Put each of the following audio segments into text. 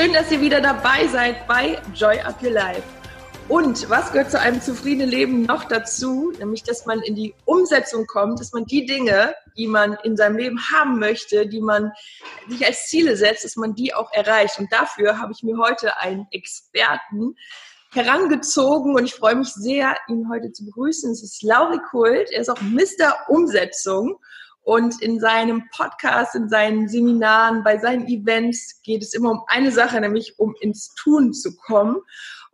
Schön, dass ihr wieder dabei seid bei Joy Up Your Life. Und was gehört zu einem zufriedenen Leben noch dazu? Nämlich, dass man in die Umsetzung kommt, dass man die Dinge, die man in seinem Leben haben möchte, die man sich als Ziele setzt, dass man die auch erreicht. Und dafür habe ich mir heute einen Experten herangezogen und ich freue mich sehr, ihn heute zu begrüßen. Es ist Lauri Kult. Er ist auch Mr. Umsetzung. Und in seinem Podcast, in seinen Seminaren, bei seinen Events geht es immer um eine Sache, nämlich um ins Tun zu kommen.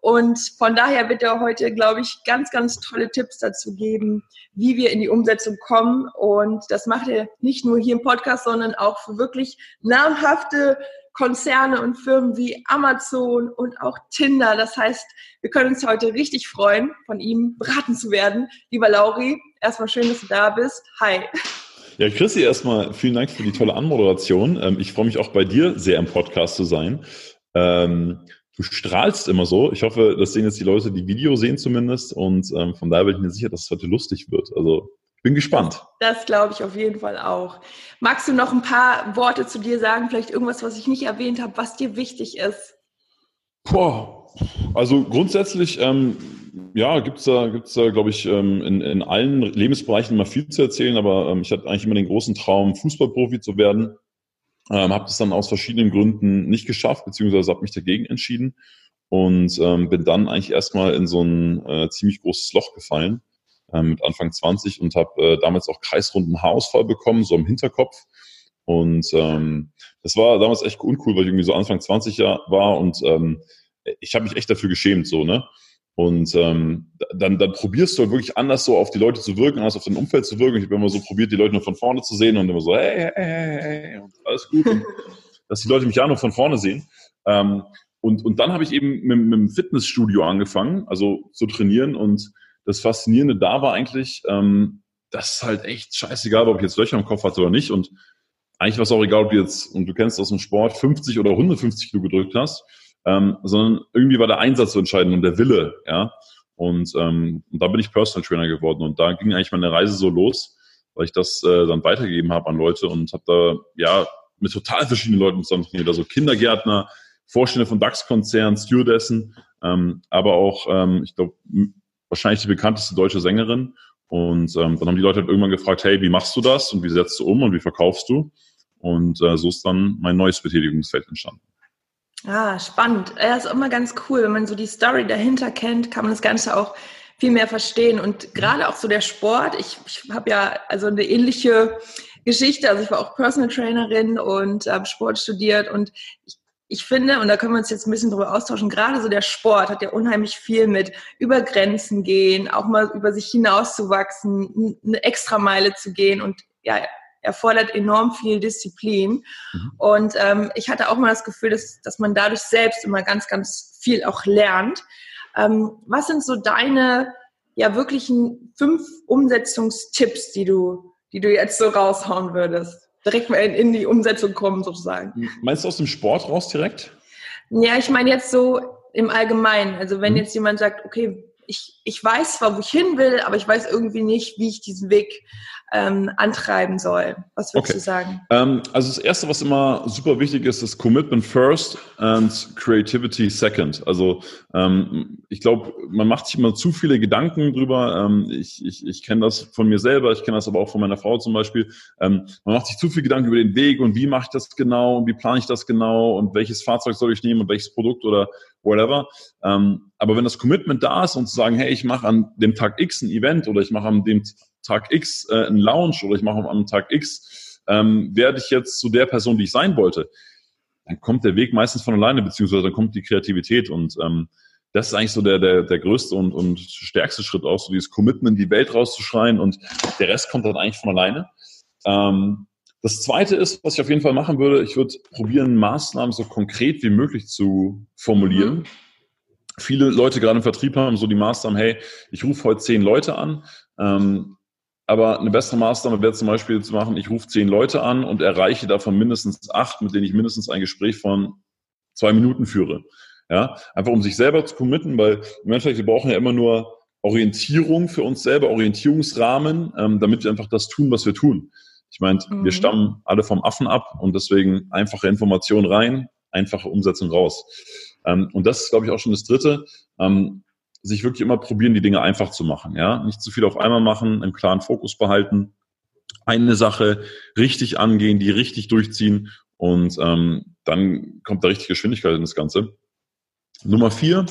Und von daher wird er heute, glaube ich, ganz, ganz tolle Tipps dazu geben, wie wir in die Umsetzung kommen. Und das macht er nicht nur hier im Podcast, sondern auch für wirklich namhafte Konzerne und Firmen wie Amazon und auch Tinder. Das heißt, wir können uns heute richtig freuen, von ihm beraten zu werden. Lieber Lauri, erstmal schön, dass du da bist. Hi. Ja, Chrissy, erstmal vielen Dank für die tolle Anmoderation. Ähm, ich freue mich auch bei dir sehr im Podcast zu sein. Ähm, du strahlst immer so. Ich hoffe, das sehen jetzt die Leute, die Video sehen zumindest. Und ähm, von daher bin ich mir sicher, dass es heute lustig wird. Also ich bin gespannt. Das, das glaube ich auf jeden Fall auch. Magst du noch ein paar Worte zu dir sagen? Vielleicht irgendwas, was ich nicht erwähnt habe, was dir wichtig ist? Boah, also grundsätzlich ähm, ja, gibt's da, gibt's da, glaube ich, ähm, in, in allen Lebensbereichen immer viel zu erzählen, aber ähm, ich hatte eigentlich immer den großen Traum, Fußballprofi zu werden. Ähm, habe das dann aus verschiedenen Gründen nicht geschafft, beziehungsweise habe mich dagegen entschieden und ähm, bin dann eigentlich erstmal in so ein äh, ziemlich großes Loch gefallen äh, mit Anfang 20 und habe äh, damals auch kreisrunden Haarausfall bekommen, so im Hinterkopf. Und ähm, das war damals echt uncool, weil ich irgendwie so Anfang 20 war und ähm, ich habe mich echt dafür geschämt, so, ne? Und ähm, dann, dann probierst du halt wirklich anders so auf die Leute zu wirken, anders auf dein Umfeld zu wirken. Ich habe immer so probiert, die Leute nur von vorne zu sehen und immer so, hey, hey, hey, und alles gut. Und dass die Leute mich ja nur von vorne sehen. Ähm, und, und dann habe ich eben mit, mit dem Fitnessstudio angefangen, also zu trainieren. Und das Faszinierende da war eigentlich, ähm, das ist halt echt scheißegal, ob ich jetzt Löcher im Kopf hatte oder nicht. Und eigentlich war es auch egal, ob du jetzt, und du kennst aus dem Sport, 50 oder 150 Kilo gedrückt hast ähm, sondern irgendwie war der Einsatz so entscheidend und der Wille, ja. Und, ähm, und da bin ich Personal Trainer geworden und da ging eigentlich meine Reise so los, weil ich das äh, dann weitergegeben habe an Leute und habe da ja mit total verschiedenen Leuten zusammen trainiert, also Kindergärtner, Vorstände von DAX-Konzernen, Stewardessen, ähm, aber auch, ähm, ich glaube, wahrscheinlich die bekannteste deutsche Sängerin. Und ähm, dann haben die Leute halt irgendwann gefragt, hey, wie machst du das und wie setzt du um und wie verkaufst du? Und äh, so ist dann mein neues Betätigungsfeld entstanden. Ah, spannend. Ja, ist immer ganz cool. Wenn man so die Story dahinter kennt, kann man das Ganze auch viel mehr verstehen. Und gerade auch so der Sport. Ich, ich habe ja also eine ähnliche Geschichte. Also ich war auch Personal Trainerin und habe Sport studiert. Und ich, ich finde, und da können wir uns jetzt ein bisschen drüber austauschen, gerade so der Sport hat ja unheimlich viel mit über Grenzen gehen, auch mal über sich hinauszuwachsen, eine Extrameile zu gehen und ja, erfordert enorm viel Disziplin. Mhm. Und ähm, ich hatte auch mal das Gefühl, dass, dass man dadurch selbst immer ganz, ganz viel auch lernt. Ähm, was sind so deine ja wirklichen fünf Umsetzungstipps, die du, die du jetzt so raushauen würdest? Direkt mal in, in die Umsetzung kommen sozusagen. Meinst du aus dem Sport raus direkt? Ja, ich meine jetzt so im Allgemeinen. Also wenn mhm. jetzt jemand sagt, okay, ich, ich weiß zwar, wo ich hin will, aber ich weiß irgendwie nicht, wie ich diesen Weg ähm, antreiben soll. Was würdest okay. du sagen? Ähm, also das Erste, was immer super wichtig ist, ist Commitment first and Creativity second. Also ähm, ich glaube, man macht sich immer zu viele Gedanken drüber. Ähm, ich ich, ich kenne das von mir selber, ich kenne das aber auch von meiner Frau zum Beispiel. Ähm, man macht sich zu viele Gedanken über den Weg und wie mache ich das genau und wie plane ich das genau und welches Fahrzeug soll ich nehmen und welches Produkt oder whatever. Ähm, aber wenn das Commitment da ist und zu sagen, hey, ich mache an dem Tag X ein Event oder ich mache an dem Tag X äh, einen Lounge oder ich mache am Tag X, ähm, werde ich jetzt zu der Person, die ich sein wollte, dann kommt der Weg meistens von alleine, beziehungsweise dann kommt die Kreativität und ähm, das ist eigentlich so der, der, der größte und, und stärkste Schritt auch, so dieses Commitment, die Welt rauszuschreien und der Rest kommt dann eigentlich von alleine. Ähm, Das Zweite ist, was ich auf jeden Fall machen würde, ich würde probieren, Maßnahmen so konkret wie möglich zu formulieren. Mhm. Viele Leute gerade im Vertrieb haben so die Maßnahmen, hey, ich rufe heute zehn Leute an. Ähm, aber eine bessere Maßnahme wäre zum Beispiel zu machen, ich rufe zehn Leute an und erreiche davon mindestens acht, mit denen ich mindestens ein Gespräch von zwei Minuten führe. Ja, einfach um sich selber zu committen, weil im Endeffekt, wir brauchen ja immer nur Orientierung für uns selber, Orientierungsrahmen, ähm, damit wir einfach das tun, was wir tun. Ich meine, mhm. wir stammen alle vom Affen ab und deswegen einfache Information rein, einfache Umsetzung raus. Ähm, und das ist, glaube ich, auch schon das Dritte. Ähm, sich wirklich immer probieren, die Dinge einfach zu machen. Ja, nicht zu viel auf einmal machen, einen klaren Fokus behalten, eine Sache richtig angehen, die richtig durchziehen und ähm, dann kommt da richtig Geschwindigkeit in das Ganze. Nummer vier,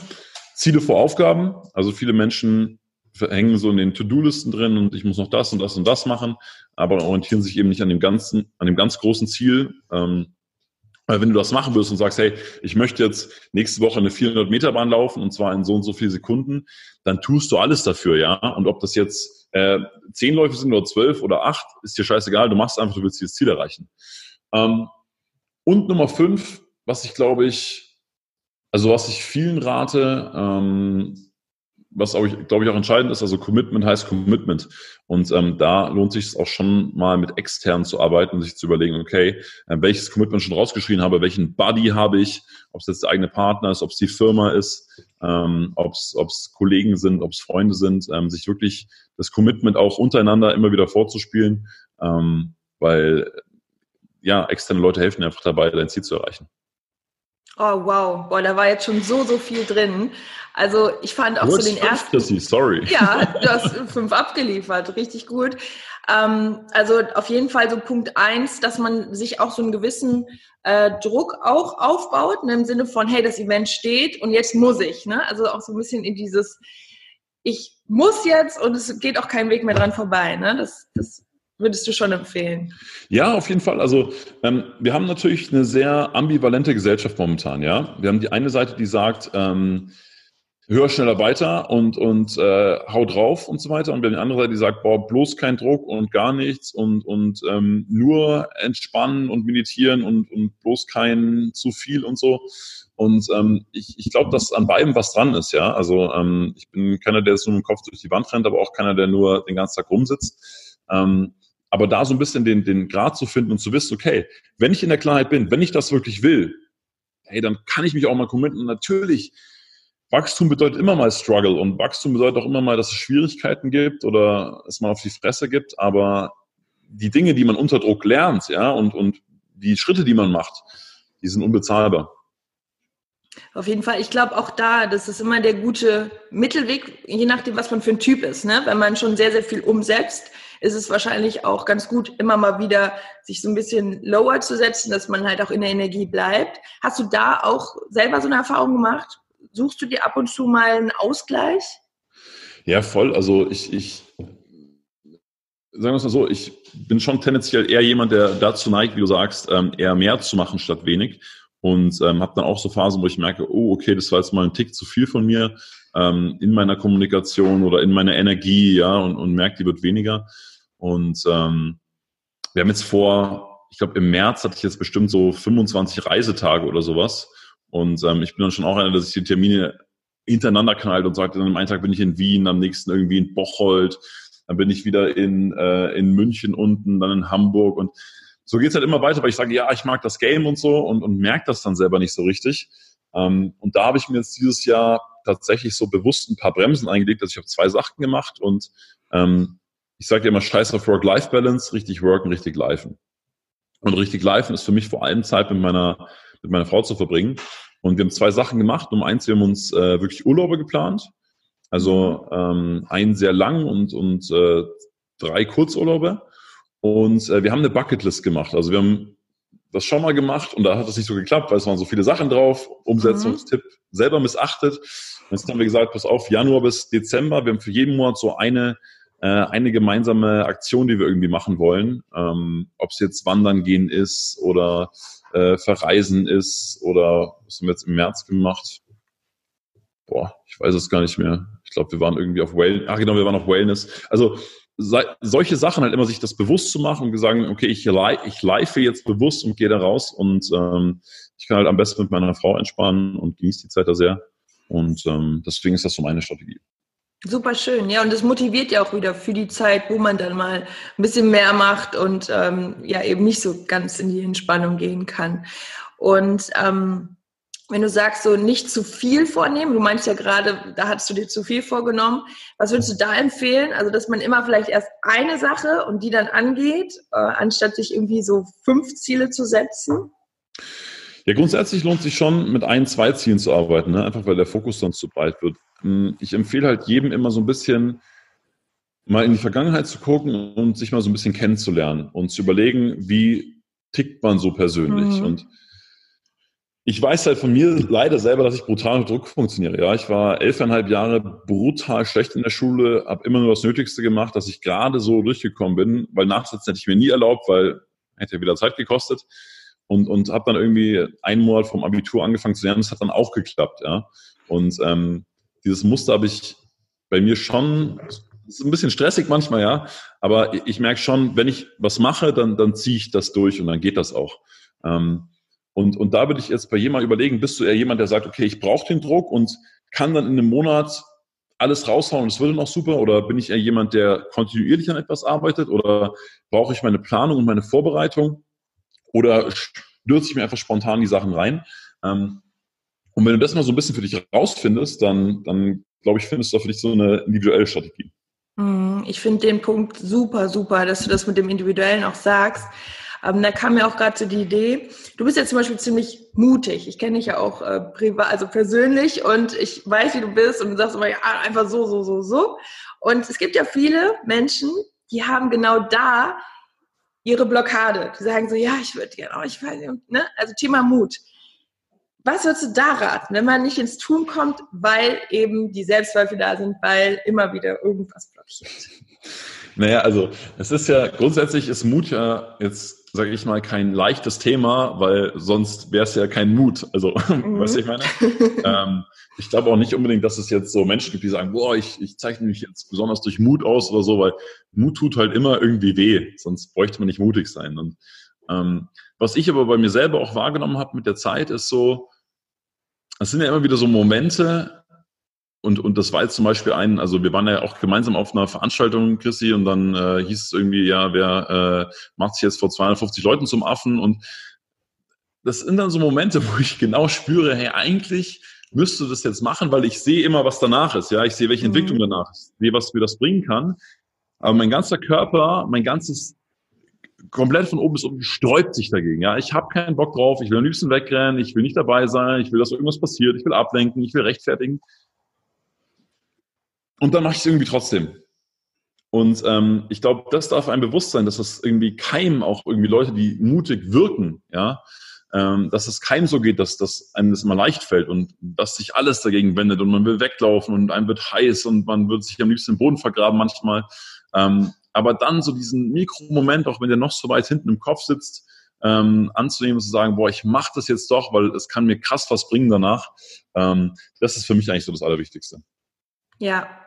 Ziele vor Aufgaben. Also viele Menschen hängen so in den To-Do-Listen drin und ich muss noch das und das und das machen, aber orientieren sich eben nicht an dem ganzen, an dem ganz großen Ziel. Ähm, weil wenn du das machen würdest und sagst, hey, ich möchte jetzt nächste Woche eine 400 Meter Bahn laufen und zwar in so und so viele Sekunden, dann tust du alles dafür, ja. Und ob das jetzt äh, zehn Läufe sind oder zwölf oder acht, ist dir scheißegal. Du machst einfach, du willst dieses Ziel erreichen. Ähm, und Nummer fünf, was ich glaube ich, also was ich vielen rate, ähm, was auch, glaube ich, auch entscheidend ist, also Commitment heißt Commitment. Und ähm, da lohnt sich es auch schon mal mit extern zu arbeiten und sich zu überlegen, okay, äh, welches Commitment schon rausgeschrieben habe, welchen Buddy habe ich, ob es jetzt der eigene Partner ist, ob es die Firma ist, ähm, ob es Kollegen sind, ob es Freunde sind, ähm, sich wirklich das Commitment auch untereinander immer wieder vorzuspielen, ähm, weil ja, externe Leute helfen einfach dabei, dein Ziel zu erreichen. Oh wow, boah, da war jetzt schon so, so viel drin. Also ich fand auch so den ersten. Chrissy, sorry. Ja, du hast fünf abgeliefert, richtig gut. Ähm, also auf jeden Fall so Punkt eins, dass man sich auch so einen gewissen äh, Druck auch aufbaut, ne, im Sinne von, hey, das Event steht und jetzt muss ich. Ne? Also auch so ein bisschen in dieses, ich muss jetzt und es geht auch kein Weg mehr dran vorbei. Ne? Das, das würdest du schon empfehlen? Ja, auf jeden Fall. Also ähm, wir haben natürlich eine sehr ambivalente Gesellschaft momentan. Ja, wir haben die eine Seite, die sagt, ähm, höher, schneller, weiter und, und äh, hau drauf und so weiter. Und wir haben die andere Seite, die sagt, boah, bloß kein Druck und gar nichts und, und ähm, nur entspannen und meditieren und, und bloß kein zu viel und so. Und ähm, ich, ich glaube, dass an beidem was dran ist, ja. Also ähm, ich bin keiner, der nur mit dem Kopf durch die Wand rennt, aber auch keiner, der nur den ganzen Tag rumsitzt. Ähm, aber da so ein bisschen den, den Grad zu finden und zu wissen, okay, wenn ich in der Klarheit bin, wenn ich das wirklich will, hey, dann kann ich mich auch mal committen. Und natürlich Wachstum bedeutet immer mal Struggle und Wachstum bedeutet auch immer mal, dass es Schwierigkeiten gibt oder es mal auf die Fresse gibt, aber die Dinge, die man unter Druck lernt, ja, und, und die Schritte, die man macht, die sind unbezahlbar. Auf jeden Fall. Ich glaube auch da, das ist immer der gute Mittelweg, je nachdem, was man für ein Typ ist. Ne? Wenn man schon sehr, sehr viel umsetzt, ist es wahrscheinlich auch ganz gut, immer mal wieder sich so ein bisschen lower zu setzen, dass man halt auch in der Energie bleibt. Hast du da auch selber so eine Erfahrung gemacht? suchst du dir ab und zu mal einen Ausgleich? Ja, voll. Also ich, ich sagen wir es mal so, ich bin schon tendenziell eher jemand, der dazu neigt, wie du sagst, ähm, eher mehr zu machen statt wenig. Und ähm, habe dann auch so Phasen, wo ich merke, oh, okay, das war jetzt mal ein Tick zu viel von mir ähm, in meiner Kommunikation oder in meiner Energie, ja, und, und merke, die wird weniger. Und ähm, wir haben jetzt vor, ich glaube, im März hatte ich jetzt bestimmt so 25 Reisetage oder sowas. Und ähm, ich bin dann schon auch einer, dass ich die Termine hintereinander knallt und sagt, dann am einen Tag bin ich in Wien, am nächsten irgendwie in Bocholt, dann bin ich wieder in, äh, in München unten, dann in Hamburg und so geht's halt immer weiter, weil ich sage, ja, ich mag das Game und so und, und merke das dann selber nicht so richtig. Ähm, und da habe ich mir jetzt dieses Jahr tatsächlich so bewusst ein paar Bremsen eingelegt, dass ich habe zwei Sachen gemacht und ähm, ich sage immer scheiß auf Work-Life-Balance, richtig worken, richtig lifen. Und richtig lifen ist für mich vor allem Zeit mit meiner, mit meiner Frau zu verbringen. Und wir haben zwei Sachen gemacht. Um eins, wir haben uns äh, wirklich Urlaube geplant. Also ähm, einen sehr lang und, und äh, drei Kurzurlaube. Und äh, wir haben eine Bucketlist gemacht. Also wir haben das schon mal gemacht und da hat es nicht so geklappt, weil es waren so viele Sachen drauf. Umsetzungstipp mhm. selber missachtet. Und jetzt haben wir gesagt, pass auf, Januar bis Dezember, wir haben für jeden Monat so eine, äh, eine gemeinsame Aktion, die wir irgendwie machen wollen. Ähm, Ob es jetzt Wandern gehen ist oder äh, Verreisen ist oder was haben wir jetzt im März gemacht? Boah, ich weiß es gar nicht mehr. Ich glaube, wir waren irgendwie auf Wellness. Ach genau, wir waren auf Wellness. Also solche Sachen halt immer sich das bewusst zu machen und sagen, okay, ich, ich live jetzt bewusst und gehe da raus und ähm, ich kann halt am besten mit meiner Frau entspannen und genieße die Zeit da sehr. Und ähm, deswegen ist das so meine Strategie. Super schön, ja, und das motiviert ja auch wieder für die Zeit, wo man dann mal ein bisschen mehr macht und ähm, ja eben nicht so ganz in die Entspannung gehen kann. Und ähm, wenn du sagst, so nicht zu viel vornehmen, du meinst ja gerade, da hattest du dir zu viel vorgenommen, was würdest du da empfehlen? Also, dass man immer vielleicht erst eine Sache und die dann angeht, äh, anstatt sich irgendwie so fünf Ziele zu setzen? Ja, grundsätzlich lohnt sich schon, mit ein, zwei Zielen zu arbeiten, ne? einfach weil der Fokus sonst zu breit wird. Hm, ich empfehle halt jedem immer so ein bisschen mal in die Vergangenheit zu gucken und sich mal so ein bisschen kennenzulernen und zu überlegen, wie tickt man so persönlich. Mhm. Und ich weiß halt von mir leider selber, dass ich brutal unter Druck funktioniere. Ja, ich war elfeinhalb Jahre brutal schlecht in der Schule, habe immer nur das Nötigste gemacht, dass ich gerade so durchgekommen bin, weil Nachsitzen hätte ich mir nie erlaubt, weil hätte ja wieder Zeit gekostet und, und habe dann irgendwie einen Monat vom Abitur angefangen zu lernen. Das hat dann auch geklappt, ja. Und ähm, dieses Muster habe ich bei mir schon, ist ein bisschen stressig manchmal, ja, aber ich merke schon, wenn ich was mache, dann, dann ziehe ich das durch und dann geht das auch. Ähm, und, und da würde ich jetzt bei jemandem überlegen, bist du eher jemand, der sagt, okay, ich brauche den Druck und kann dann in einem Monat alles raushauen und es würde noch super? Oder bin ich eher jemand, der kontinuierlich an etwas arbeitet? Oder brauche ich meine Planung und meine Vorbereitung? Oder stürze ich mir einfach spontan die Sachen rein. Ähm, und wenn du das mal so ein bisschen für dich rausfindest, dann, dann glaube ich, findest du für dich so eine individuelle Strategie. Mhm, ich finde den Punkt super, super, dass du das mit dem Individuellen auch sagst. Ähm, da kam mir auch gerade so die Idee, du bist ja zum Beispiel ziemlich mutig. Ich kenne dich ja auch äh, privat, also persönlich und ich weiß, wie du bist und du sagst immer, ja, einfach so, so, so, so. Und es gibt ja viele Menschen, die haben genau da ihre Blockade. Die sagen so, ja, ich würde gerne, oh, ich weiß nicht, ne? Also Thema Mut. Was würdest du da raten, wenn man nicht ins Tun kommt, weil eben die Selbstzweifel da sind, weil immer wieder irgendwas blockiert? Naja, also es ist ja grundsätzlich ist Mut ja jetzt, sage ich mal, kein leichtes Thema, weil sonst wäre es ja kein Mut. Also, mhm. weißt du, ich meine? ähm, ich glaube auch nicht unbedingt, dass es jetzt so Menschen gibt, die sagen, boah, ich, ich zeichne mich jetzt besonders durch Mut aus oder so, weil Mut tut halt immer irgendwie weh, sonst bräuchte man nicht mutig sein. Und ähm, was ich aber bei mir selber auch wahrgenommen habe mit der Zeit, ist so, es sind ja immer wieder so Momente, und, und das war jetzt zum Beispiel ein, also wir waren ja auch gemeinsam auf einer Veranstaltung, Chrissy, und dann äh, hieß es irgendwie, ja, wer äh, macht sich jetzt vor 250 Leuten zum Affen? Und das sind dann so Momente, wo ich genau spüre, hey, eigentlich müsste das jetzt machen, weil ich sehe immer, was danach ist. Ja, ich sehe, welche mhm. Entwicklung danach ist, sehe, was mir das bringen kann. Aber mein ganzer Körper, mein ganzes komplett von oben bis unten sträubt sich dagegen. Ja, ich habe keinen Bock drauf. Ich will am liebsten wegrennen. Ich will nicht dabei sein. Ich will, dass irgendwas passiert. Ich will ablenken. Ich will rechtfertigen. Und dann mache ich es irgendwie trotzdem. Und ähm, ich glaube, das darf einem bewusst sein, dass das irgendwie keinem auch irgendwie Leute, die mutig wirken, ja, ähm, dass es keinem so geht, dass, dass einem das immer leicht fällt und dass sich alles dagegen wendet und man will weglaufen und einem wird heiß und man wird sich am liebsten im Boden vergraben manchmal. Ähm, aber dann so diesen Mikromoment, auch wenn der noch so weit hinten im Kopf sitzt, ähm, anzunehmen und zu sagen, boah, ich mache das jetzt doch, weil es kann mir krass was bringen danach. Ähm, das ist für mich eigentlich so das Allerwichtigste. Ja,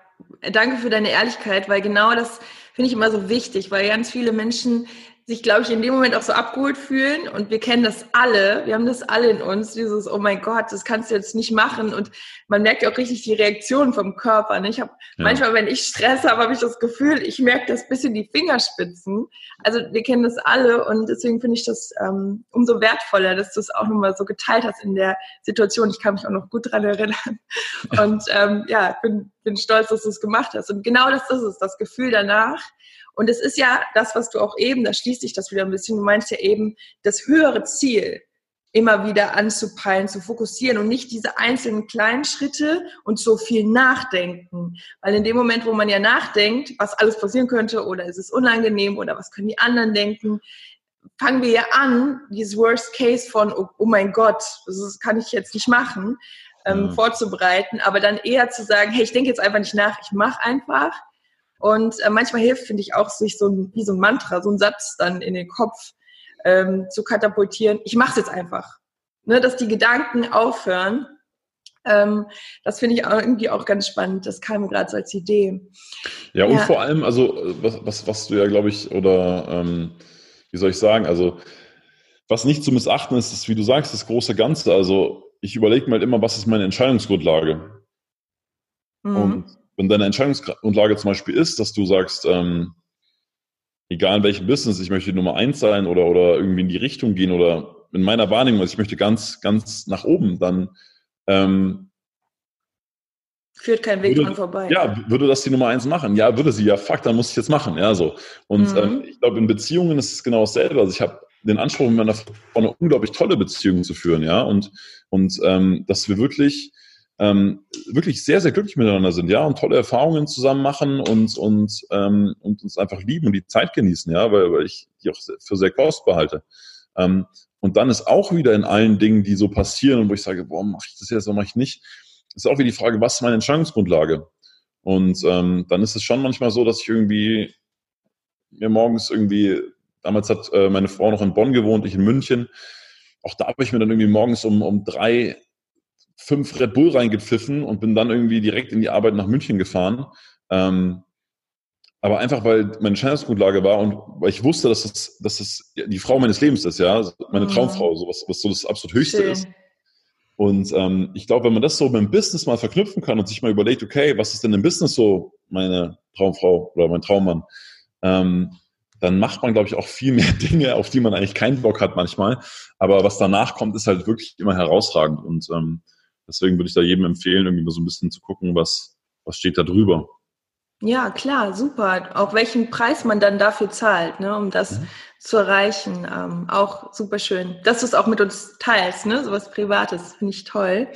danke für deine Ehrlichkeit, weil genau das finde ich immer so wichtig, weil ganz viele Menschen sich, glaube ich, in dem Moment auch so abgeholt fühlen. Und wir kennen das alle. Wir haben das alle in uns. Dieses, oh mein Gott, das kannst du jetzt nicht machen. Und man merkt ja auch richtig die Reaktion vom Körper. Ne? Ich habe ja. manchmal, wenn ich Stress habe, habe ich das Gefühl, ich merke das bis in die Fingerspitzen. Also wir kennen das alle. Und deswegen finde ich das ähm, umso wertvoller, dass du es auch nochmal so geteilt hast in der Situation. Ich kann mich auch noch gut dran erinnern. Und ähm, ja, bin, bin stolz, dass du es gemacht hast. Und genau das ist es, das Gefühl danach und es ist ja das, was du auch eben, da schließt sich das wieder ein bisschen, du meinst ja eben, das höhere Ziel immer wieder anzupeilen, zu fokussieren und nicht diese einzelnen kleinen Schritte und so viel nachdenken. Weil in dem Moment, wo man ja nachdenkt, was alles passieren könnte oder ist es unangenehm oder was können die anderen denken, fangen wir ja an, dieses Worst Case von, oh, oh mein Gott, das kann ich jetzt nicht machen, ähm, ja. vorzubereiten, aber dann eher zu sagen, hey, ich denke jetzt einfach nicht nach, ich mache einfach und äh, manchmal hilft, finde ich, auch, sich so ein, wie so ein Mantra, so ein Satz dann in den Kopf ähm, zu katapultieren. Ich mache es jetzt einfach. Ne, dass die Gedanken aufhören. Ähm, das finde ich auch irgendwie auch ganz spannend. Das kam mir gerade so als Idee. Ja, und ja. vor allem, also was, was, was du ja, glaube ich, oder ähm, wie soll ich sagen, also was nicht zu missachten ist, ist, wie du sagst, das große Ganze. Also ich überlege mir halt immer, was ist meine Entscheidungsgrundlage? Mhm. Und wenn deine Entscheidungsgrundlage zum Beispiel ist, dass du sagst, ähm, egal in welchem Business, ich möchte Nummer eins sein oder, oder irgendwie in die Richtung gehen oder in meiner Wahrnehmung, also ich möchte ganz, ganz nach oben, dann ähm, führt kein Weg dran vorbei. Ja, würde das die Nummer eins machen? Ja, würde sie. Ja, fuck, dann muss ich jetzt machen. Ja, so. Und mhm. ähm, ich glaube, in Beziehungen ist es genau dasselbe. Also ich habe den Anspruch, mit meiner Frau eine unglaublich tolle Beziehung zu führen, ja, und, und ähm, dass wir wirklich ähm, wirklich sehr, sehr glücklich miteinander sind, ja, und tolle Erfahrungen zusammen machen und, und, ähm, und uns einfach lieben und die Zeit genießen, ja, weil, weil ich die auch für sehr kostbar halte. Ähm, und dann ist auch wieder in allen Dingen, die so passieren und wo ich sage, boah, mache ich das jetzt oder mache ich nicht, ist auch wieder die Frage, was ist meine Entscheidungsgrundlage? Und ähm, dann ist es schon manchmal so, dass ich irgendwie mir morgens irgendwie, damals hat äh, meine Frau noch in Bonn gewohnt, ich in München, auch da habe ich mir dann irgendwie morgens um, um drei fünf Red Bull reingepfiffen und bin dann irgendwie direkt in die Arbeit nach München gefahren. Ähm, aber einfach, weil meine Entscheidungsgrundlage war und weil ich wusste, dass das, dass das die Frau meines Lebens ist, ja, meine mhm. Traumfrau, so was, was so das absolut Höchste Schön. ist. Und ähm, ich glaube, wenn man das so mit dem Business mal verknüpfen kann und sich mal überlegt, okay, was ist denn im Business so meine Traumfrau oder mein Traummann, ähm, dann macht man, glaube ich, auch viel mehr Dinge, auf die man eigentlich keinen Bock hat manchmal. Aber was danach kommt, ist halt wirklich immer herausragend. Und ähm, Deswegen würde ich da jedem empfehlen, irgendwie mal so ein bisschen zu gucken, was, was steht da drüber. Ja, klar, super. Auch welchen Preis man dann dafür zahlt, ne, um das mhm. zu erreichen. Ähm, auch super schön. Dass du es auch mit uns teilst, ne? Sowas Privates, finde ich toll.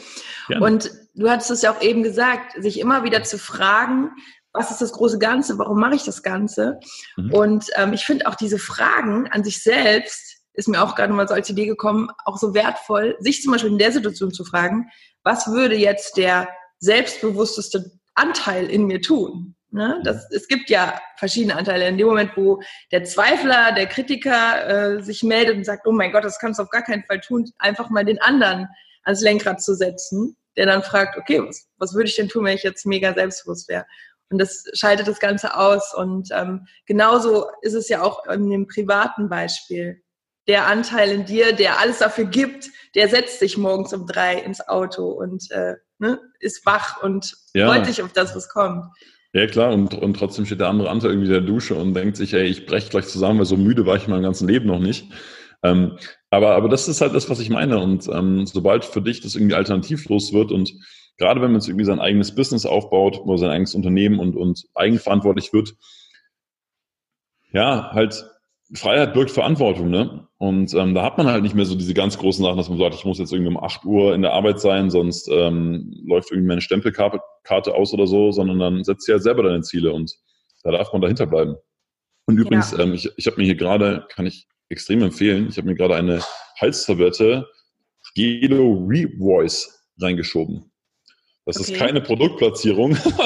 Gerne. Und du hattest es ja auch eben gesagt, sich immer wieder zu fragen, was ist das große Ganze, warum mache ich das Ganze? Mhm. Und ähm, ich finde auch diese Fragen an sich selbst, ist mir auch gerade mal so als Idee gekommen, auch so wertvoll, sich zum Beispiel in der Situation zu fragen, was würde jetzt der selbstbewussteste Anteil in mir tun? Ne? Das, es gibt ja verschiedene Anteile. In dem Moment, wo der Zweifler, der Kritiker äh, sich meldet und sagt, oh mein Gott, das kannst du auf gar keinen Fall tun, einfach mal den anderen ans Lenkrad zu setzen, der dann fragt, okay, was, was würde ich denn tun, wenn ich jetzt mega selbstbewusst wäre? Und das schaltet das Ganze aus. Und ähm, genauso ist es ja auch in dem privaten Beispiel der Anteil in dir, der alles dafür gibt, der setzt sich morgens um drei ins Auto und äh, ne, ist wach und ja. freut sich auf das, was kommt. Ja, klar, und, und trotzdem steht der andere Anteil irgendwie in der Dusche und denkt sich, ey, ich breche gleich zusammen, weil so müde war ich mein ganzes Leben noch nicht. Ähm, aber, aber das ist halt das, was ich meine. Und ähm, sobald für dich das irgendwie alternativlos wird und gerade wenn man jetzt irgendwie sein eigenes Business aufbaut oder sein eigenes Unternehmen und, und eigenverantwortlich wird, ja, halt Freiheit birgt Verantwortung, ne? Und ähm, da hat man halt nicht mehr so diese ganz großen Sachen, dass man sagt, ich muss jetzt irgendwie um 8 Uhr in der Arbeit sein, sonst ähm, läuft irgendwie meine Stempelkarte aus oder so, sondern dann setzt du ja selber deine Ziele und da darf man dahinter bleiben. Und übrigens, ja. ähm, ich, ich habe mir hier gerade, kann ich extrem empfehlen, ich habe mir gerade eine Halstablette Gelo Revoice reingeschoben. Das okay. ist keine Produktplatzierung.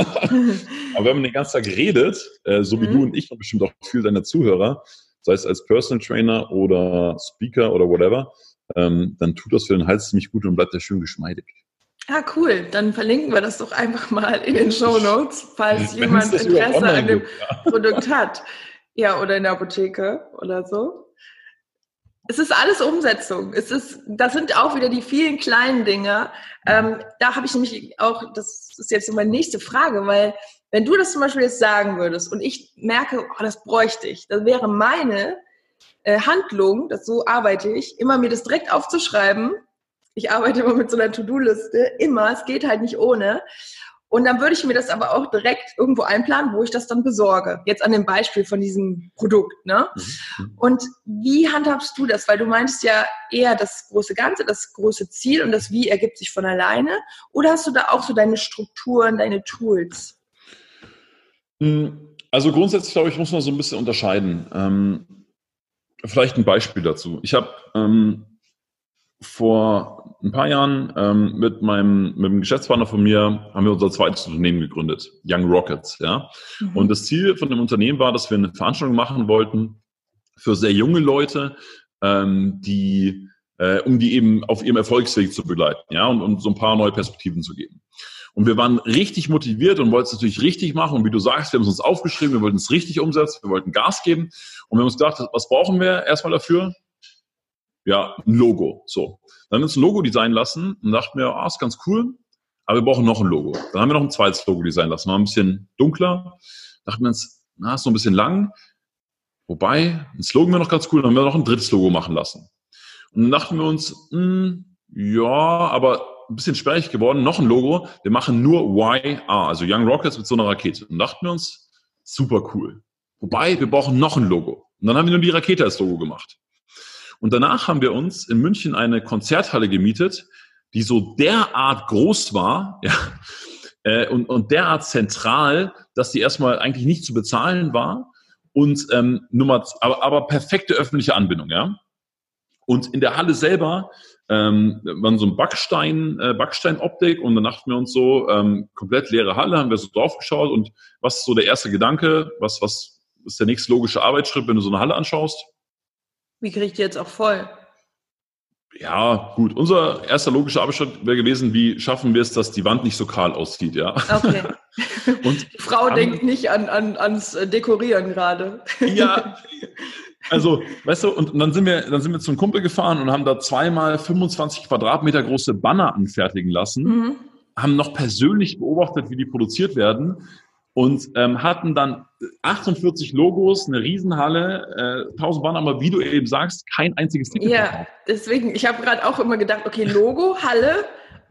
Aber wenn man den ganzen Tag redet, äh, so wie mhm. du und ich und bestimmt auch viele deiner Zuhörer, sei es als Personal Trainer oder Speaker oder whatever, ähm, dann tut das für den Hals ziemlich gut und bleibt er schön geschmeidig. Ja, cool. Dann verlinken wir das doch einfach mal in den Show Notes, falls jemand Interesse an dem ja. Produkt hat. Ja, oder in der Apotheke oder so. Es ist alles Umsetzung. Es ist, das sind auch wieder die vielen kleinen Dinge. Ähm, da habe ich nämlich auch, das ist jetzt meine nächste Frage, weil wenn du das zum Beispiel jetzt sagen würdest und ich merke, oh, das bräuchte ich, dann wäre meine äh, Handlung, das so arbeite ich, immer mir das direkt aufzuschreiben. Ich arbeite immer mit so einer To-Do-Liste, immer, es geht halt nicht ohne. Und dann würde ich mir das aber auch direkt irgendwo einplanen, wo ich das dann besorge. Jetzt an dem Beispiel von diesem Produkt. Ne? Mhm. Und wie handhabst du das? Weil du meinst ja eher das große Ganze, das große Ziel und das Wie ergibt sich von alleine. Oder hast du da auch so deine Strukturen, deine Tools? Hm, also grundsätzlich, glaube ich, muss man so ein bisschen unterscheiden. Ähm, vielleicht ein Beispiel dazu. Ich habe ähm, vor ein paar Jahren ähm, mit meinem mit einem Geschäftspartner von mir haben wir unser zweites Unternehmen gegründet, Young Rockets. Ja, mhm. und das Ziel von dem Unternehmen war, dass wir eine Veranstaltung machen wollten für sehr junge Leute, ähm, die äh, um die eben auf ihrem Erfolgsweg zu begleiten, ja, und, und so ein paar neue Perspektiven zu geben. Und wir waren richtig motiviert und wollten es natürlich richtig machen. Und wie du sagst, wir haben es uns aufgeschrieben, wir wollten es richtig umsetzen, wir wollten Gas geben. Und wir haben uns gedacht, was brauchen wir erstmal dafür? Ja, ein Logo. So. Dann haben wir uns ein Logo designen lassen und dachten mir, ah, ist ganz cool, aber wir brauchen noch ein Logo. Dann haben wir noch ein zweites Logo designen lassen, war ein bisschen dunkler. Dachten wir uns, na, ist noch ein bisschen lang. Wobei, ein Slogan wäre noch ganz cool, dann haben wir noch ein drittes Logo machen lassen. Und dann dachten wir uns, mh, hm, ja, aber ein bisschen sperrig geworden, noch ein Logo, wir machen nur YR, also Young Rockets mit so einer Rakete. Und dachten wir uns, super cool. Wobei, wir brauchen noch ein Logo. Und dann haben wir nur die Rakete als Logo gemacht. Und danach haben wir uns in München eine Konzerthalle gemietet, die so derart groß war, ja, äh, und, und derart zentral, dass die erstmal eigentlich nicht zu bezahlen war und ähm, Nummer, aber, aber perfekte öffentliche Anbindung, ja. Und in der Halle selber ähm, waren so ein Backstein, äh, Backsteinoptik und dann dachten wir uns so, ähm, komplett leere Halle, haben wir so drauf geschaut und was ist so der erste Gedanke, was, was ist der nächste logische Arbeitsschritt, wenn du so eine Halle anschaust? Wie kriege ich die jetzt auch voll? Ja, gut. Unser erster logischer Arbeitsschritt wäre gewesen, wie schaffen wir es, dass die Wand nicht so kahl aussieht, ja. Okay. Und die Frau denkt nicht an, an, ans Dekorieren gerade. Ja, Also, weißt du, und dann sind wir, dann sind wir zum Kumpel gefahren und haben da zweimal 25 Quadratmeter große Banner anfertigen lassen, mhm. haben noch persönlich beobachtet, wie die produziert werden und ähm, hatten dann 48 Logos, eine Riesenhalle, äh, 1000 Banner, aber wie du eben sagst, kein einziges Ticket. Ja, verkauft. deswegen, ich habe gerade auch immer gedacht, okay, Logo, Halle,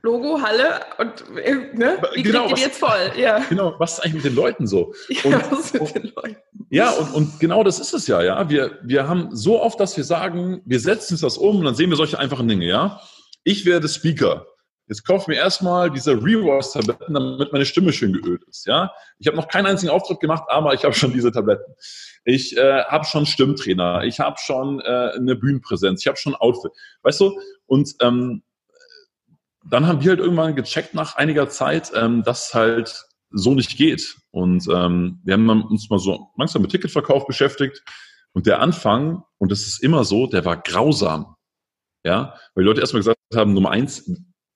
Logo, Halle und äh, ne? wie genau, kriegt ihr die jetzt voll? Ja. Genau, was ist eigentlich mit den Leuten so? Und, ja, was ist mit den Leuten? Ja, und, und genau das ist es ja, ja. Wir, wir haben so oft, dass wir sagen, wir setzen uns das um und dann sehen wir solche einfachen Dinge, ja. Ich werde Speaker. Jetzt kaufe mir erstmal diese Rewards-Tabletten, damit meine Stimme schön geölt ist, ja. Ich habe noch keinen einzigen Auftritt gemacht, aber ich habe schon diese Tabletten. Ich äh, habe schon Stimmtrainer, ich habe schon äh, eine Bühnenpräsenz, ich habe schon ein Outfit, weißt du? Und ähm, dann haben wir halt irgendwann gecheckt nach einiger Zeit, ähm, dass halt so nicht geht. Und ähm, wir haben uns mal so langsam mit Ticketverkauf beschäftigt. Und der Anfang, und das ist immer so, der war grausam. Ja, weil die Leute erstmal gesagt haben, Nummer eins,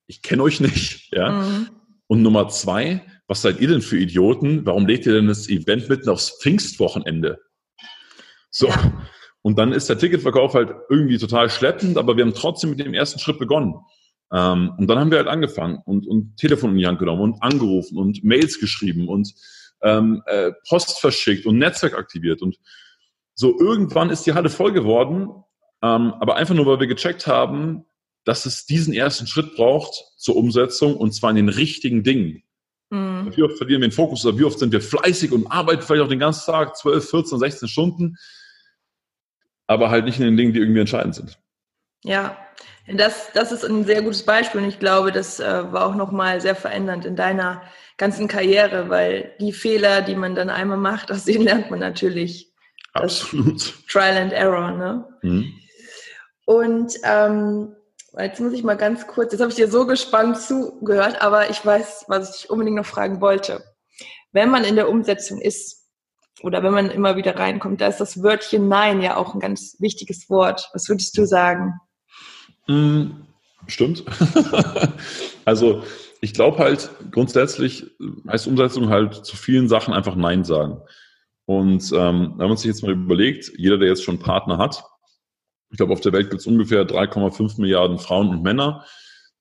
ich kenne euch nicht. Ja. Mhm. Und Nummer zwei, was seid ihr denn für Idioten? Warum legt ihr denn das Event mitten aufs Pfingstwochenende? So. Ja. Und dann ist der Ticketverkauf halt irgendwie total schleppend, aber wir haben trotzdem mit dem ersten Schritt begonnen. Ähm, und dann haben wir halt angefangen und, und Telefon in die Hand genommen und angerufen und Mails geschrieben und ähm, äh, Post verschickt und Netzwerk aktiviert. Und so irgendwann ist die Halle voll geworden, ähm, aber einfach nur, weil wir gecheckt haben, dass es diesen ersten Schritt braucht zur Umsetzung und zwar in den richtigen Dingen. Mhm. Wie oft verlieren wir den Fokus oder wie oft sind wir fleißig und arbeiten vielleicht auch den ganzen Tag 12, 14, 16 Stunden, aber halt nicht in den Dingen, die irgendwie entscheidend sind. Ja, das, das ist ein sehr gutes Beispiel und ich glaube, das äh, war auch nochmal sehr verändernd in deiner ganzen Karriere, weil die Fehler, die man dann einmal macht, aus denen lernt man natürlich. Absolut. Trial and Error, ne? Mhm. Und ähm, jetzt muss ich mal ganz kurz, jetzt habe ich dir so gespannt zugehört, aber ich weiß, was ich unbedingt noch fragen wollte. Wenn man in der Umsetzung ist oder wenn man immer wieder reinkommt, da ist das Wörtchen Nein ja auch ein ganz wichtiges Wort. Was würdest du sagen? Mm, stimmt. also ich glaube halt grundsätzlich heißt Umsetzung halt zu vielen Sachen einfach Nein sagen. Und ähm, wenn man sich jetzt mal überlegt, jeder, der jetzt schon Partner hat, ich glaube, auf der Welt gibt es ungefähr 3,5 Milliarden Frauen und Männer,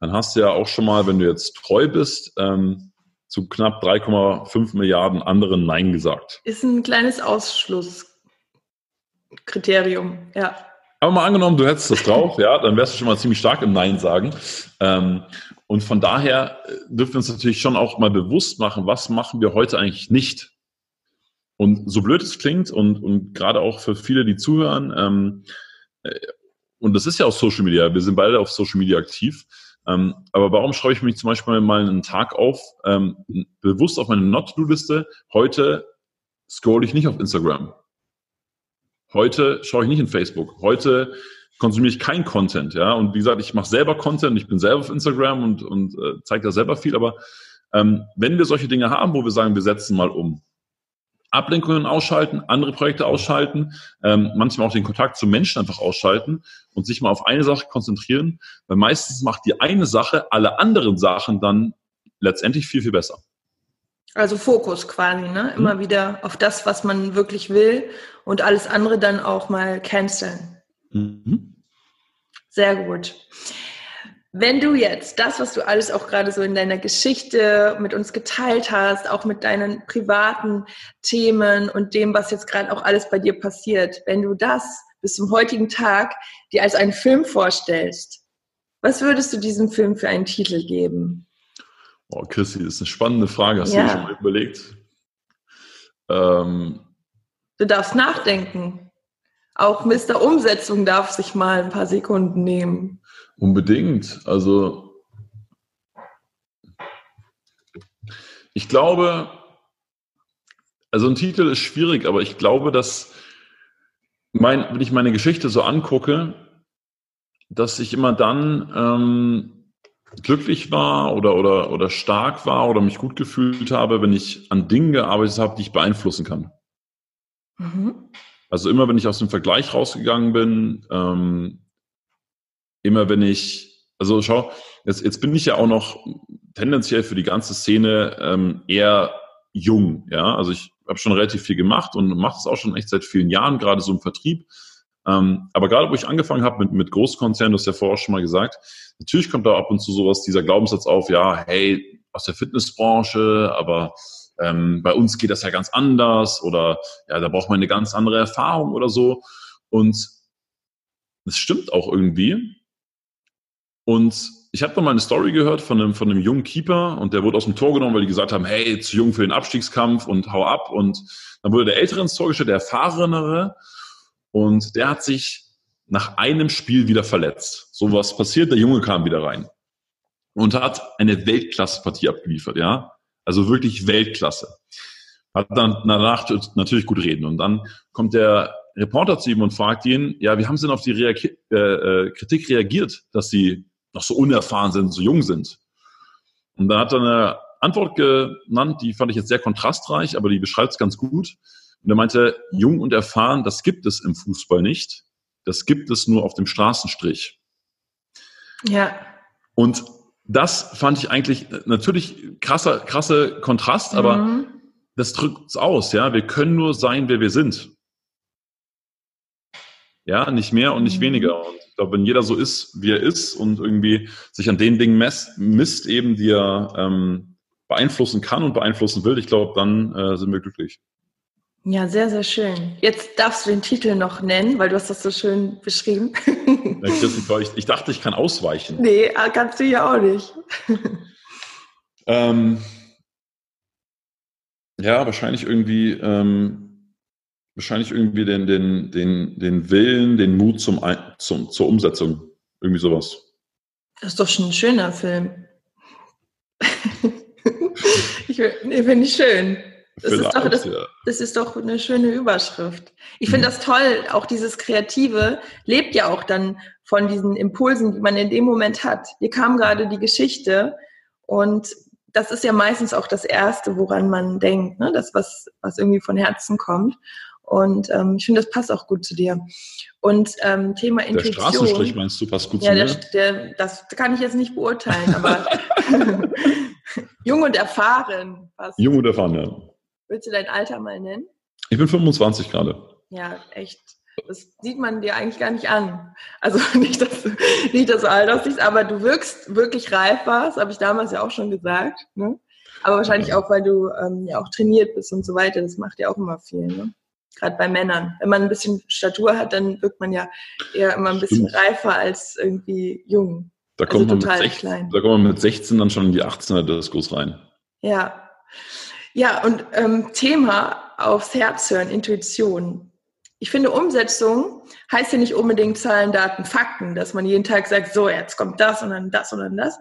dann hast du ja auch schon mal, wenn du jetzt treu bist, ähm, zu knapp 3,5 Milliarden anderen Nein gesagt. Ist ein kleines Ausschlusskriterium, ja. Aber mal angenommen, du hättest das drauf, ja, dann wärst du schon mal ziemlich stark im Nein sagen. Ähm, und von daher äh, dürfen wir uns natürlich schon auch mal bewusst machen, was machen wir heute eigentlich nicht. Und so blöd es klingt und, und gerade auch für viele, die zuhören, ähm, äh, und das ist ja auch Social Media, wir sind beide auf Social Media aktiv, ähm, aber warum schreibe ich mich zum Beispiel mal einen Tag auf, ähm, bewusst auf meine Not-To-Do-Liste, heute scroll ich nicht auf Instagram. Heute schaue ich nicht in Facebook. Heute konsumiere ich kein Content, ja. Und wie gesagt, ich mache selber Content, ich bin selber auf Instagram und, und äh, zeige da selber viel. Aber ähm, wenn wir solche Dinge haben, wo wir sagen, wir setzen mal um, Ablenkungen ausschalten, andere Projekte ausschalten, ähm, manchmal auch den Kontakt zu Menschen einfach ausschalten und sich mal auf eine Sache konzentrieren, weil meistens macht die eine Sache alle anderen Sachen dann letztendlich viel, viel besser. Also Fokus quasi, ne? Immer mhm. wieder auf das, was man wirklich will und alles andere dann auch mal canceln. Mhm. Sehr gut. Wenn du jetzt das, was du alles auch gerade so in deiner Geschichte mit uns geteilt hast, auch mit deinen privaten Themen und dem, was jetzt gerade auch alles bei dir passiert, wenn du das bis zum heutigen Tag dir als einen Film vorstellst, was würdest du diesem Film für einen Titel geben? Oh, Christi, das ist eine spannende Frage. Hast ja. du dir schon mal überlegt? Ähm, du darfst nachdenken. Auch Mr. Umsetzung darf sich mal ein paar Sekunden nehmen. Unbedingt. Also ich glaube, also ein Titel ist schwierig, aber ich glaube, dass mein, wenn ich meine Geschichte so angucke, dass ich immer dann ähm, glücklich war oder, oder, oder stark war oder mich gut gefühlt habe, wenn ich an Dingen gearbeitet habe, die ich beeinflussen kann. Mhm. Also immer, wenn ich aus dem Vergleich rausgegangen bin, ähm, immer wenn ich, also schau, jetzt, jetzt bin ich ja auch noch tendenziell für die ganze Szene ähm, eher jung, ja. Also ich habe schon relativ viel gemacht und mache das auch schon echt seit vielen Jahren, gerade so im Vertrieb. Ähm, aber gerade wo ich angefangen habe mit, mit Großkonzernen, du hast ja vorher schon mal gesagt, natürlich kommt da ab und zu sowas, dieser Glaubenssatz auf, ja, hey, aus der Fitnessbranche, aber ähm, bei uns geht das ja ganz anders oder ja, da braucht man eine ganz andere Erfahrung oder so. Und es stimmt auch irgendwie. Und ich habe noch mal eine Story gehört von einem, von einem jungen Keeper und der wurde aus dem Tor genommen, weil die gesagt haben, hey, zu jung für den Abstiegskampf und hau ab. Und dann wurde der Ältere ins Tor gestellt, der Erfahrenere. Und der hat sich nach einem Spiel wieder verletzt. So was passiert, der Junge kam wieder rein und hat eine Weltklasse-Partie abgeliefert, ja. Also wirklich Weltklasse. Hat dann danach natürlich gut reden. Und dann kommt der Reporter zu ihm und fragt ihn, ja, wie haben Sie denn auf die Reaki äh, äh, Kritik reagiert, dass Sie noch so unerfahren sind, so jung sind. Und da hat er eine Antwort genannt, die fand ich jetzt sehr kontrastreich, aber die beschreibt es ganz gut. Und er meinte, jung und erfahren, das gibt es im Fußball nicht. Das gibt es nur auf dem Straßenstrich. Ja. Und das fand ich eigentlich natürlich krasser, krasse Kontrast, aber mhm. das drückt es aus, ja. Wir können nur sein, wer wir sind. Ja, nicht mehr und nicht mhm. weniger. Und ich glaube, wenn jeder so ist, wie er ist und irgendwie sich an den Dingen mess, misst, eben, die er ähm, beeinflussen kann und beeinflussen will, ich glaube, dann äh, sind wir glücklich. Ja, sehr, sehr schön. Jetzt darfst du den Titel noch nennen, weil du hast das so schön beschrieben. ich, ich dachte, ich kann ausweichen. Nee, ah, kannst du ja auch nicht. ähm, ja, wahrscheinlich irgendwie ähm, wahrscheinlich irgendwie den, den, den, den Willen, den Mut zum, zum, zur Umsetzung. Irgendwie sowas. Das ist doch schon ein schöner Film. ich finde ich schön. Das ist, doch, das, das ist, doch, eine schöne Überschrift. Ich finde mhm. das toll, auch dieses Kreative lebt ja auch dann von diesen Impulsen, die man in dem Moment hat. Hier kam gerade die Geschichte und das ist ja meistens auch das Erste, woran man denkt, ne? das, was, was irgendwie von Herzen kommt. Und ähm, ich finde, das passt auch gut zu dir. Und ähm, Thema Intuition. Der Straßenstrich meinst du, passt gut ja, zu mir? Der, der, das kann ich jetzt nicht beurteilen, aber jung und erfahren. Passt. Jung und erfahren, ja. Willst du dein Alter mal nennen? Ich bin 25 gerade. Ja, echt. Das sieht man dir eigentlich gar nicht an. Also nicht, dass du, nicht, dass du alt aussiehst, aber du wirkst wirklich reifer. Das habe ich damals ja auch schon gesagt. Ne? Aber wahrscheinlich auch, weil du ähm, ja auch trainiert bist und so weiter. Das macht ja auch immer viel. Ne? gerade bei Männern. Wenn man ein bisschen Statur hat, dann wirkt man ja eher immer ein bisschen Stimmt. reifer als irgendwie jung. Da also kommt, man mit 16, da kommt man mit 16 dann schon in die 18er Diskos rein. Ja. Ja, und ähm, Thema aufs Herz hören, Intuition. Ich finde, Umsetzung heißt ja nicht unbedingt Zahlen, Daten, Fakten, dass man jeden Tag sagt, so, jetzt kommt das und dann das und dann das.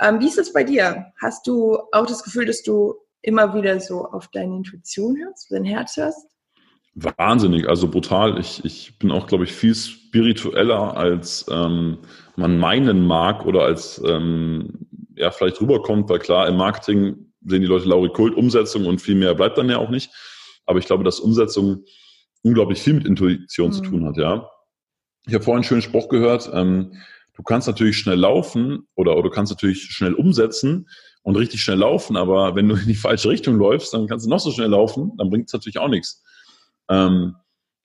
Ähm, wie ist es bei dir? Hast du auch das Gefühl, dass du immer wieder so auf deine Intuition hörst, dein Herz hörst? Wahnsinnig, also brutal. Ich, ich bin auch, glaube ich, viel spiritueller, als ähm, man meinen mag oder als ähm, ja vielleicht rüberkommt, weil klar, im Marketing sehen die Leute Lauri Kult Umsetzung und viel mehr bleibt dann ja auch nicht. aber ich glaube, dass Umsetzung unglaublich viel mit Intuition mhm. zu tun hat, ja. Ich habe vorhin einen schönen Spruch gehört, ähm, du kannst natürlich schnell laufen oder, oder du kannst natürlich schnell umsetzen und richtig schnell laufen, aber wenn du in die falsche Richtung läufst, dann kannst du noch so schnell laufen, dann bringt es natürlich auch nichts. Ähm,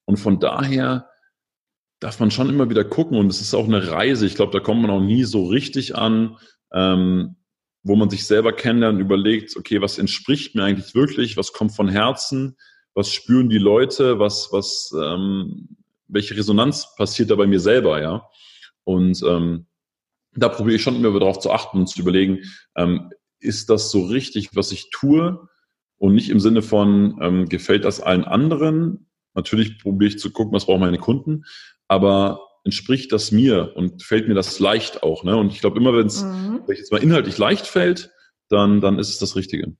und von daher darf man schon immer wieder gucken und es ist auch eine Reise. Ich glaube, da kommt man auch nie so richtig an, ähm, wo man sich selber kennenlernt überlegt, okay, was entspricht mir eigentlich wirklich, was kommt von Herzen, was spüren die Leute, was, was, ähm, welche Resonanz passiert da bei mir selber, ja. Und ähm, da probiere ich schon immer darauf zu achten und zu überlegen, ähm, ist das so richtig, was ich tue? Und nicht im Sinne von, ähm, gefällt das allen anderen? Natürlich probiere ich zu gucken, was brauchen meine Kunden, aber entspricht das mir und fällt mir das leicht auch. Ne? Und ich glaube, immer wenn es mhm. jetzt mal inhaltlich leicht fällt, dann, dann ist es das Richtige.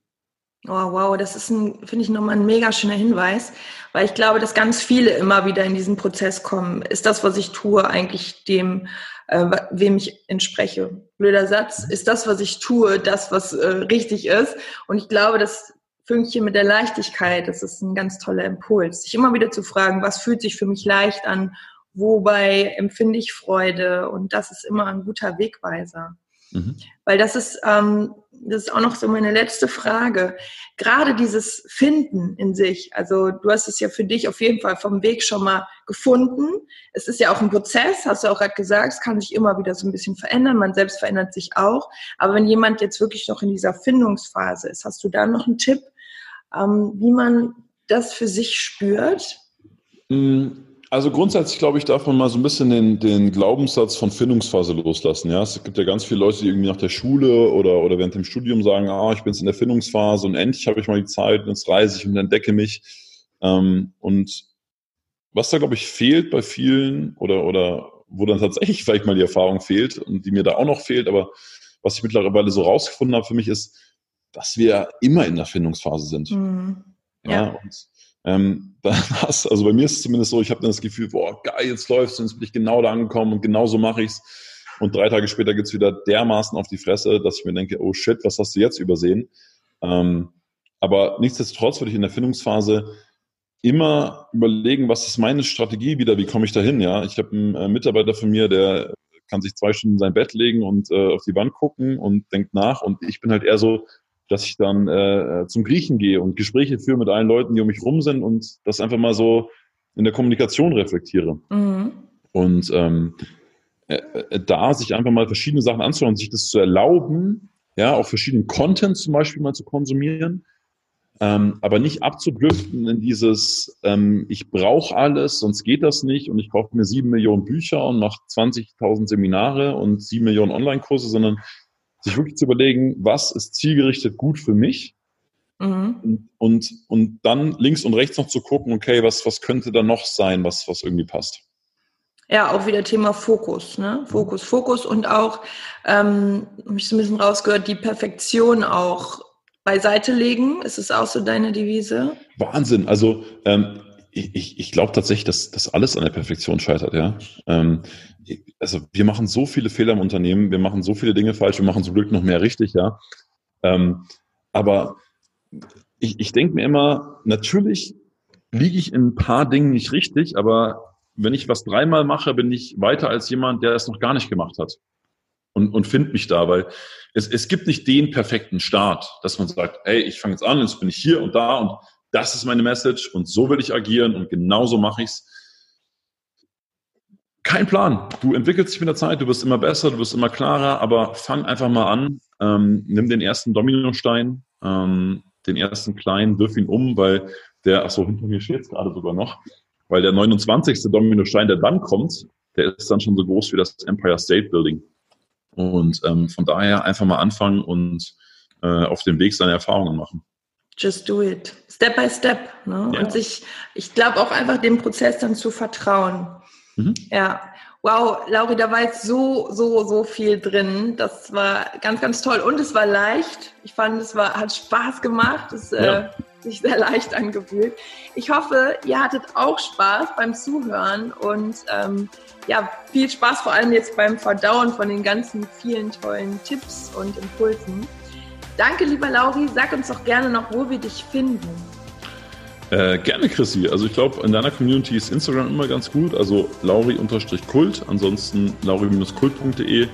Oh, wow, das ist ein, finde ich nochmal ein mega schöner Hinweis, weil ich glaube, dass ganz viele immer wieder in diesen Prozess kommen. Ist das, was ich tue, eigentlich dem, äh, wem ich entspreche? Blöder Satz. Ist das, was ich tue, das, was äh, richtig ist? Und ich glaube, das Fünkchen mit der Leichtigkeit, das ist ein ganz toller Impuls. Sich immer wieder zu fragen, was fühlt sich für mich leicht an? Wobei empfinde ich Freude? Und das ist immer ein guter Wegweiser. Mhm. Weil das ist, ähm, das ist auch noch so meine letzte Frage. Gerade dieses Finden in sich, also du hast es ja für dich auf jeden Fall vom Weg schon mal gefunden. Es ist ja auch ein Prozess, hast du auch gerade gesagt, es kann sich immer wieder so ein bisschen verändern, man selbst verändert sich auch. Aber wenn jemand jetzt wirklich noch in dieser Findungsphase ist, hast du da noch einen Tipp, ähm, wie man das für sich spürt? Mhm also grundsätzlich glaube ich, darf man mal so ein bisschen den, den Glaubenssatz von Findungsphase loslassen. Ja, es gibt ja ganz viele Leute, die irgendwie nach der Schule oder, oder während dem Studium sagen, ah, ich bin jetzt in der Findungsphase und endlich habe ich mal die Zeit und jetzt reise ich und entdecke mich. Ähm, und was da, glaube ich, fehlt bei vielen oder, oder wo dann tatsächlich vielleicht mal die Erfahrung fehlt und die mir da auch noch fehlt, aber was ich mittlerweile so rausgefunden habe für mich ist, dass wir immer in der Findungsphase sind. Mhm. Ja. ja, und ähm, das, also bei mir ist es zumindest so, ich habe dann das Gefühl, boah, geil, jetzt läuft's, jetzt bin ich genau da angekommen und genau so mache ich's. Und drei Tage später geht's wieder dermaßen auf die Fresse, dass ich mir denke, oh shit, was hast du jetzt übersehen? Ähm, aber nichtsdestotrotz würde ich in der Findungsphase immer überlegen, was ist meine Strategie wieder, wie komme ich da hin? Ja, ich habe einen äh, Mitarbeiter von mir, der kann sich zwei Stunden in sein Bett legen und äh, auf die Wand gucken und denkt nach. Und ich bin halt eher so, dass ich dann äh, zum Griechen gehe und Gespräche führe mit allen Leuten, die um mich rum sind und das einfach mal so in der Kommunikation reflektiere. Mhm. Und ähm, äh, äh, da sich einfach mal verschiedene Sachen anzuschauen, sich das zu erlauben, ja, auch verschiedenen Content zum Beispiel mal zu konsumieren, ähm, aber nicht abzudriften in dieses, ähm, ich brauche alles, sonst geht das nicht und ich kaufe mir sieben Millionen Bücher und mache 20.000 Seminare und sieben Millionen Online-Kurse, sondern sich wirklich zu überlegen, was ist zielgerichtet gut für mich mhm. und, und, dann links und rechts noch zu gucken, okay, was, was könnte da noch sein, was, was irgendwie passt. Ja, auch wieder Thema Fokus, ne? Fokus, Fokus und auch, ähm, habe ich so ein bisschen rausgehört, die Perfektion auch beiseite legen. Ist es auch so deine Devise? Wahnsinn. Also ähm, ich, ich glaube tatsächlich, dass, dass alles an der Perfektion scheitert, ja. Ähm, also wir machen so viele Fehler im Unternehmen, wir machen so viele Dinge falsch, wir machen zum Glück noch mehr richtig, ja. Ähm, aber ich, ich denke mir immer, natürlich liege ich in ein paar Dingen nicht richtig, aber wenn ich was dreimal mache, bin ich weiter als jemand, der es noch gar nicht gemacht hat. Und, und finde mich da, weil es, es gibt nicht den perfekten Start, dass man sagt, hey, ich fange jetzt an, jetzt bin ich hier und da und das ist meine Message und so will ich agieren und genauso mache ich's. Kein Plan. Du entwickelst dich mit der Zeit, du wirst immer besser, du wirst immer klarer, aber fang einfach mal an, ähm, nimm den ersten Dominostein, ähm, den ersten kleinen, wirf ihn um, weil der, ach so, hinter mir steht es gerade sogar noch, weil der 29. Dominostein, der dann kommt, der ist dann schon so groß wie das Empire State Building. Und ähm, von daher einfach mal anfangen und äh, auf dem Weg seine Erfahrungen machen. Just do it. Step by step. Ne? Ja. Und sich, ich glaube auch einfach dem Prozess dann zu vertrauen. Mhm. Ja. Wow, Lauri, da war jetzt so, so, so viel drin. Das war ganz, ganz toll. Und es war leicht. Ich fand, es war, hat Spaß gemacht. Es äh, ja. äh, sich sehr leicht angefühlt. Ich hoffe, ihr hattet auch Spaß beim Zuhören und ähm, ja, viel Spaß vor allem jetzt beim Verdauen von den ganzen vielen tollen Tipps und Impulsen. Danke, lieber Lauri. Sag uns doch gerne noch, wo wir dich finden. Äh, gerne, Chrissy. Also ich glaube, in deiner Community ist Instagram immer ganz gut. Also lauri-kult, ansonsten lauri-kult.de.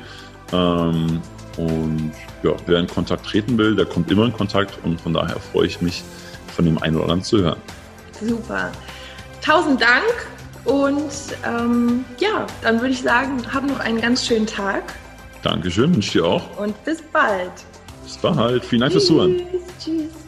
Ähm, und ja, wer in Kontakt treten will, der kommt immer in Kontakt und von daher freue ich mich, von dem einen oder anderen zu hören. Super. Tausend Dank und ähm, ja, dann würde ich sagen, hab noch einen ganz schönen Tag. Dankeschön, wünsche dir auch. Und bis bald. Bis bald. Vielen Dank fürs Zuhören. Tschüss.